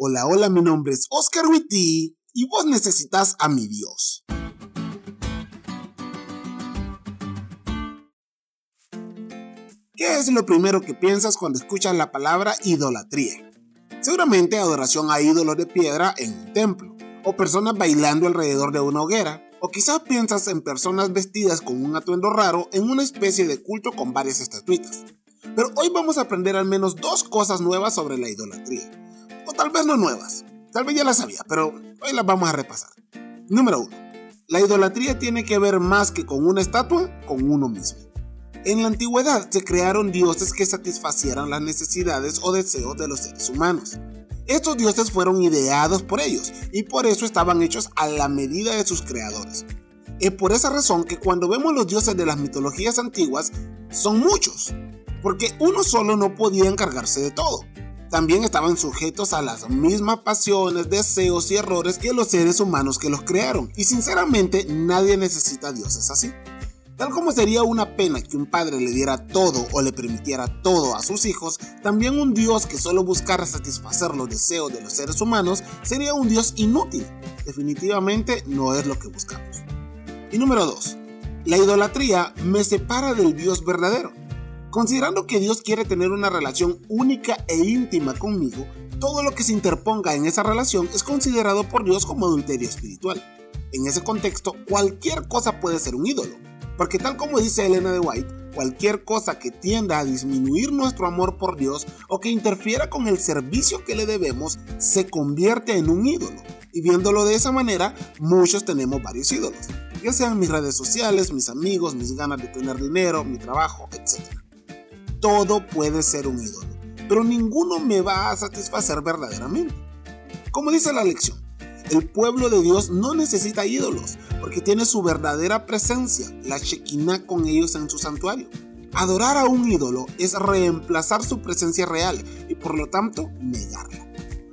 Hola, hola, mi nombre es Oscar Witty y vos necesitas a mi Dios. ¿Qué es lo primero que piensas cuando escuchas la palabra idolatría? Seguramente adoración a ídolos de piedra en un templo, o personas bailando alrededor de una hoguera, o quizás piensas en personas vestidas con un atuendo raro en una especie de culto con varias estatuitas. Pero hoy vamos a aprender al menos dos cosas nuevas sobre la idolatría. Tal vez no nuevas, tal vez ya las sabía, pero hoy las vamos a repasar. Número 1. La idolatría tiene que ver más que con una estatua, con uno mismo. En la antigüedad se crearon dioses que satisfacieran las necesidades o deseos de los seres humanos. Estos dioses fueron ideados por ellos y por eso estaban hechos a la medida de sus creadores. Es por esa razón que cuando vemos los dioses de las mitologías antiguas, son muchos, porque uno solo no podía encargarse de todo. También estaban sujetos a las mismas pasiones, deseos y errores que los seres humanos que los crearon, y sinceramente nadie necesita dioses así. Tal como sería una pena que un padre le diera todo o le permitiera todo a sus hijos, también un Dios que solo buscara satisfacer los deseos de los seres humanos sería un Dios inútil. Definitivamente no es lo que buscamos. Y número 2. La idolatría me separa del Dios verdadero. Considerando que Dios quiere tener una relación única e íntima conmigo, todo lo que se interponga en esa relación es considerado por Dios como adulterio espiritual. En ese contexto, cualquier cosa puede ser un ídolo porque tal como dice Elena de White, cualquier cosa que tienda a disminuir nuestro amor por Dios o que interfiera con el servicio que le debemos se convierte en un ídolo. Y viéndolo de esa manera, muchos tenemos varios ídolos, ya sean mis redes sociales, mis amigos, mis ganas de tener dinero, mi trabajo, etc. Todo puede ser un ídolo, pero ninguno me va a satisfacer verdaderamente. Como dice la lección, el pueblo de Dios no necesita ídolos, porque tiene su verdadera presencia, la Shekinah con ellos en su santuario. Adorar a un ídolo es reemplazar su presencia real y por lo tanto negarla.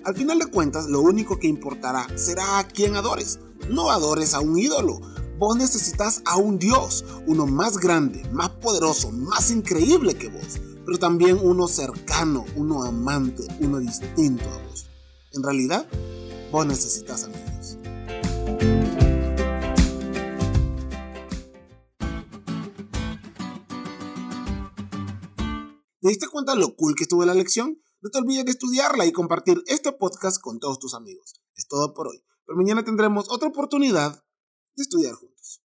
Al final de cuentas, lo único que importará será a quién adores. No adores a un ídolo. Vos necesitas a un Dios, uno más grande, más poderoso, más increíble que vos, pero también uno cercano, uno amante, uno distinto a vos. En realidad, vos necesitas amigos. ¿Te diste cuenta lo cool que estuvo la lección? No te olvides de estudiarla y compartir este podcast con todos tus amigos. Es todo por hoy, pero mañana tendremos otra oportunidad de estudiar juntos.